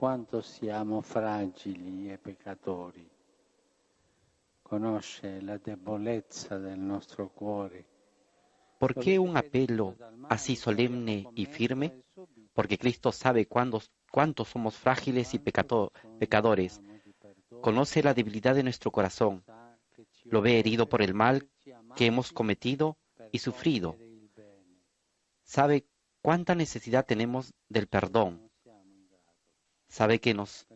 Quanto siamo fragili e peccatori. Conosce la debolezza del nostro cuore. ¿Por qué un apelo así solemne y firme? Porque Cristo sabe cuánto somos frágiles y pecadores. Conoce la debilidad de nuestro corazón. Lo ve herido por el mal que hemos cometido y sufrido. Sabe cuánta necesidad tenemos del perdón sabe que, nos,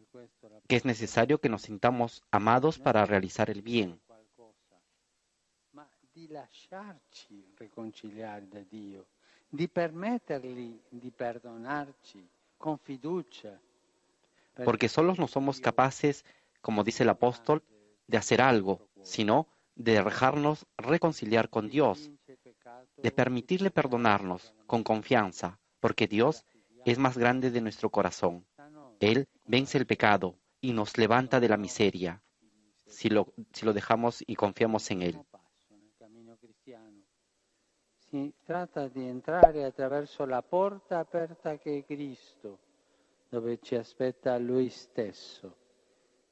que es necesario que nos sintamos amados para realizar el bien. Porque solos no somos capaces, como dice el apóstol, de hacer algo, sino de dejarnos reconciliar con Dios, de permitirle perdonarnos con confianza, porque Dios es más grande de nuestro corazón. Él vence el pecado y nos levanta de la miseria si lo, si lo dejamos y confiamos en Él. Si trata de entrar attraverso la porta aperta que è Cristo, dove ci aspetta Lui stesso,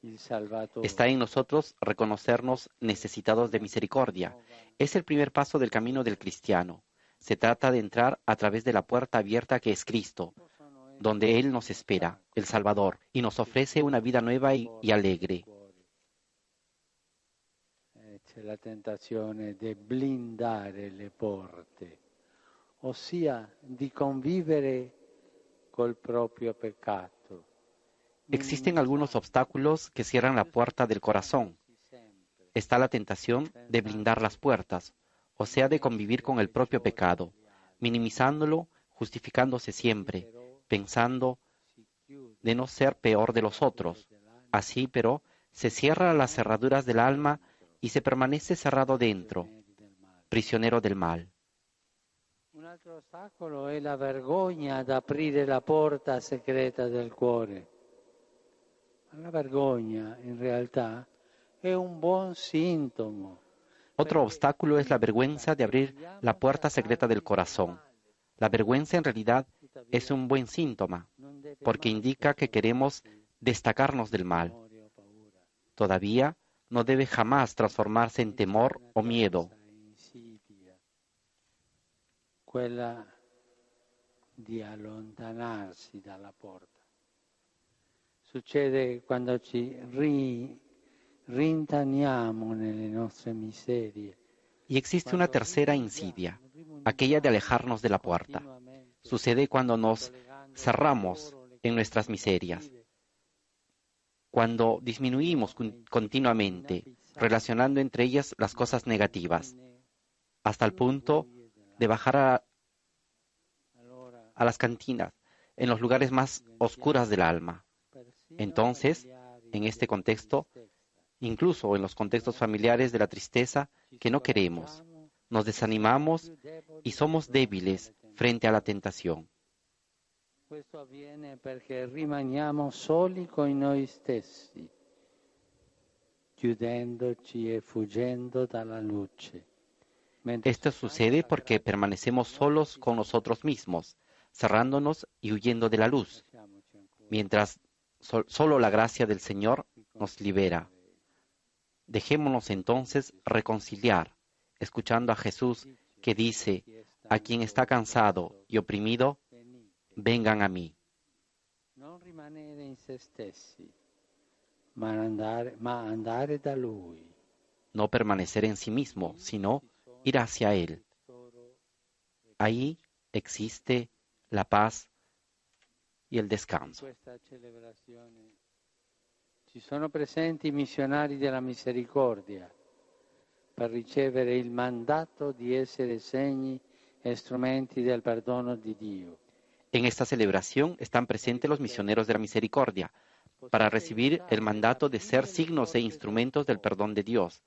il Salvatore. Está en nosotros reconocernos necesitados de misericordia. Es el primer paso del camino del cristiano. Se trata de entrar a través de la puerta abierta que es Cristo, donde Él nos espera, el Salvador, y nos ofrece una vida nueva y, y alegre. La tentazione di blindare le porte, ossia di convivere col proprio peccato. Existen algunos obstáculos que cierran la puerta del corazón. Está la tentación de blindar las puertas, o sea, de convivir con el propio pecado, minimizándolo, justificándose siempre, pensando de no ser peor de los otros. Así, pero, se cierran las cerraduras del alma y se permanece cerrado dentro, prisionero del mal. Un altro ostacolo è la vergogna ad aprire la porta segreta del cuore. La vergogna, in realtà, è un buon sintomo. Otro obstáculo es la vergüenza de abrir la puerta secreta del corazón. La vergüenza en realidad es un buen síntoma, porque indica que queremos destacarnos del mal. Todavía no debe jamás transformarse en temor o miedo. Succede quando ci ri, rintaniamo nelle nostre miserie. Y existe una tercera insidia, aquella de alejarnos de la puerta. Sucede cuando nos cerramos en nuestras miserias, cuando disminuimos continuamente, relacionando entre ellas las cosas negativas, hasta el punto de bajar a, las cantinas, en los lugares más oscuros del alma. Entonces, en este contexto, incluso en los contextos familiares de la tristeza que no queremos, nos desanimamos y somos débiles frente a la tentación. Esto sucede porque permanecemos solos con nosotros mismos, cerrándonos y huyendo de la luz, mientras sol, solo la gracia del Señor nos libera. Dejémonos entonces reconciliar, escuchando a Jesús que dice, a quien está cansado y oprimido, vengan a mí. Non rimanere in se stessi, ma andare, ma andare da Lui. No permanecer en sí mismo, sino ir hacia Él. Ahí existe la paz y el descanso. Ci sono presenti i missionari della misericordia per ricevere il mandato di essere segni strumenti del perdono di Dio. En esta celebración están presentes los misioneros de la misericordia para recibir el mandato de ser signos e instrumentos del perdón de Dios.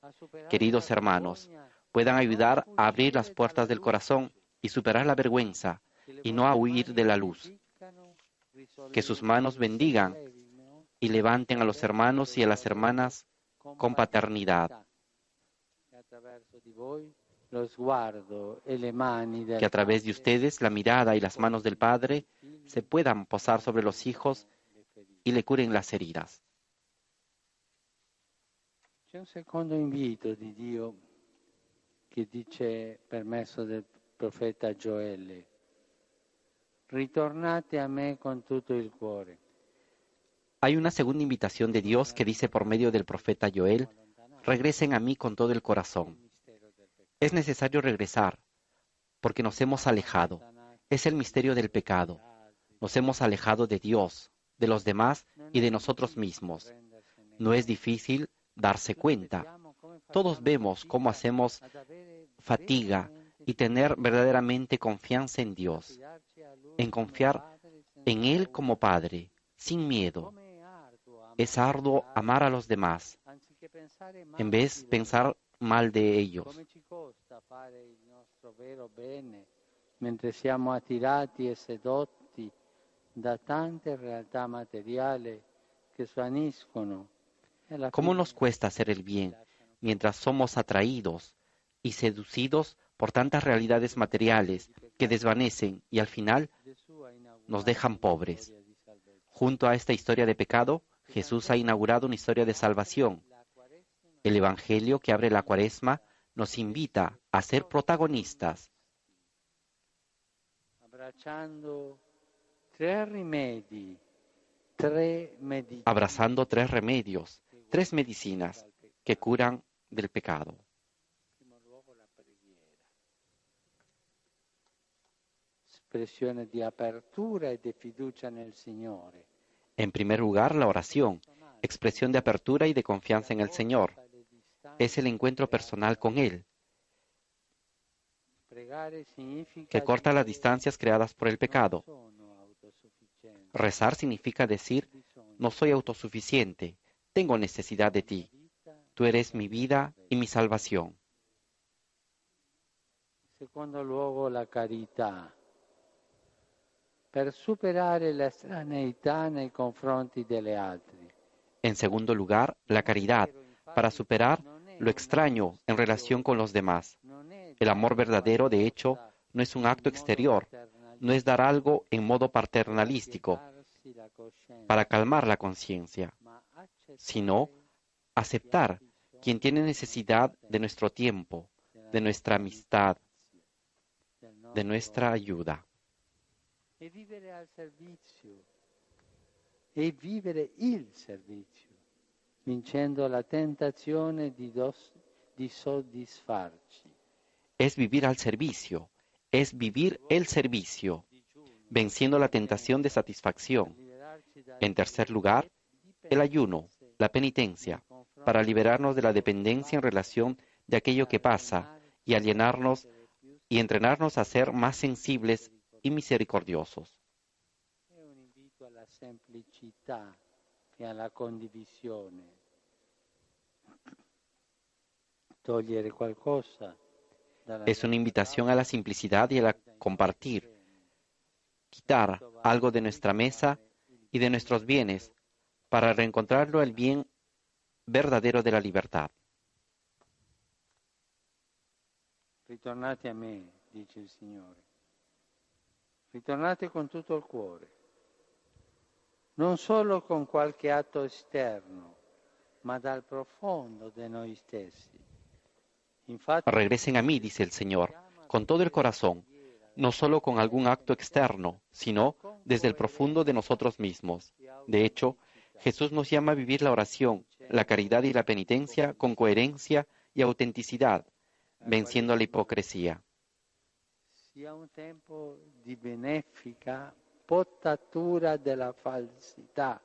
Queridos hermanos, puedan ayudar a abrir las puertas del corazón y superar la vergüenza y no a huir de la luz. Que sus manos bendigan y levanten a los hermanos y a las hermanas con paternidad. Que a través de ustedes la mirada y las manos del Padre se puedan posar sobre los hijos y le curen las heridas. C'è un secondo invito di Dio che dice per mezzo del profeta Gioele, ritornate a me con tutto il cuore. Hay una segunda invitación de Dios que dice por medio del profeta Joel, regresen a mí con todo el corazón. Es necesario regresar, porque nos hemos alejado. Es el misterio del pecado. Nos hemos alejado de Dios, de los demás y de nosotros mismos. No es difícil darse cuenta. Todos vemos cómo hacemos fatiga y tener verdaderamente confianza en Dios, en confiar en Él como Padre, sin miedo. Es arduo amar a los demás, en vez de pensar mal de ellos. Mentre siamo attirati e sedotti da tante realtà materiali che svaniscono. ¿Cómo nos cuesta hacer el bien mientras somos atraídos y seducidos por tantas realidades materiales que desvanecen y al final nos dejan pobres? Junto a esta historia de pecado, Jesús ha inaugurado una historia de salvación. El Evangelio que abre la cuaresma nos invita a ser protagonistas. Abrazando tres remedios, tres medicinas que curan del pecado. Di apertura e di fiducia. En primer lugar, la oración, expresión de apertura y de confianza en el Señor. Es el encuentro personal con Él, que corta las distancias creadas por el pecado. Rezar significa decir, no soy autosuficiente, tengo necesidad de ti. Tú eres mi vida y mi salvación. Segundo la altri. En segundo lugar, la caridad, para superar lo extraño en relación con los demás. El amor verdadero, de hecho, no es un acto exterior, no es dar algo en modo paternalístico para calmar la conciencia, sino aceptar quien tiene necesidad de nuestro tiempo, de nuestra amistad, de nuestra ayuda. E vivere al servizio, e vivere il servizio, vincendo la tentazione di, dos, di soddisfarci. Es vivir al servicio, es vivir el servicio, venciendo la tentación de satisfacción. En tercer lugar, el ayuno, la penitencia, para liberarnos de la dependencia en relación de aquello que pasa y alienarnos y entrenarnos a ser más sensibles y misericordiosos. Togliere qualcosa Es una invitación a la simplicidad y a la compartir, quitar algo de nuestra mesa y de nuestros bienes para reencontrarlo el bien verdadero de la libertad. Ritornate a me, dice il Signore. Ritornate con tutto il cuore, non solo con qualche atto esterno, ma dal profondo di noi stessi. Regresen a mí, dice el Señor, con todo el corazón, no solo con algún acto externo, sino desde el profundo de nosotros mismos. De hecho, Jesús nos llama a vivir la oración, la caridad y la penitencia con coherencia y autenticidad, venciendo la hipocresía. sia un tempo di benefica potatura della falsità,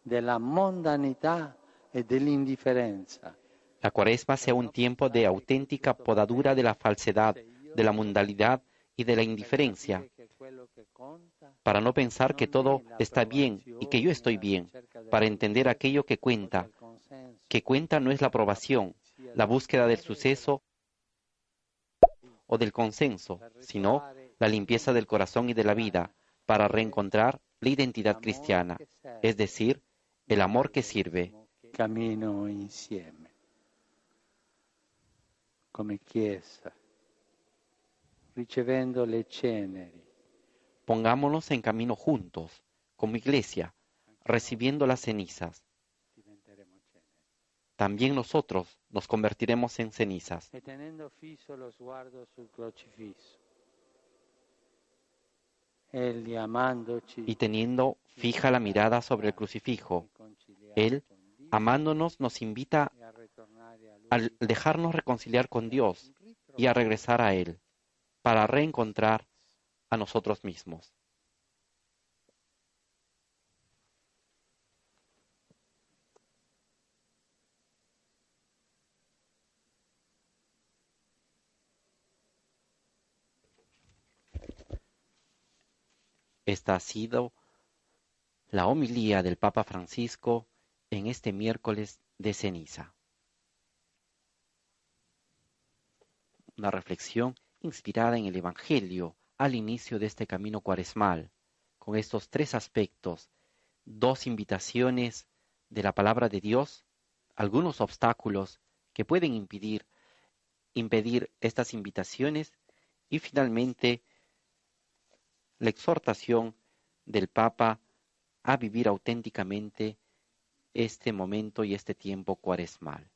della mondanità e dell'indifferenza. La cuaresma sea un tiempo de auténtica podadura de la falsedad, de la mundanidad y de la indiferencia, para no pensar que todo está bien y que yo estoy bien, para entender aquello que cuenta. Que cuenta no es la aprobación, la búsqueda del suceso o del consenso, sino la limpieza del corazón y de la vida, para reencontrar la identidad cristiana, es decir, el amor que sirve. Camino insieme, come chiesa, ricevendo le ceneri. Pongámonos en camino juntos, como iglesia, recibiendo las cenizas. También nosotros nos convertiremos en cenizas. E tenendo fisso lo sguardo sul crocifisso. Egli amandoci y teniendo fija la mirada sobre el crucifijo. Él, amándonos, nos invita al dejarnos reconciliar con Dios y a regresar a Él, para reencontrar a nosotros mismos. Esta ha sido la homilía del Papa Francisco en este miércoles de ceniza. Una reflexión inspirada en el Evangelio al inicio de este camino cuaresmal, con estos tres aspectos, dos invitaciones de la palabra de Dios, algunos obstáculos que pueden impedir, impedir estas invitaciones y finalmente la exhortación del Papa a vivir auténticamente este momento y este tiempo cuaresmal.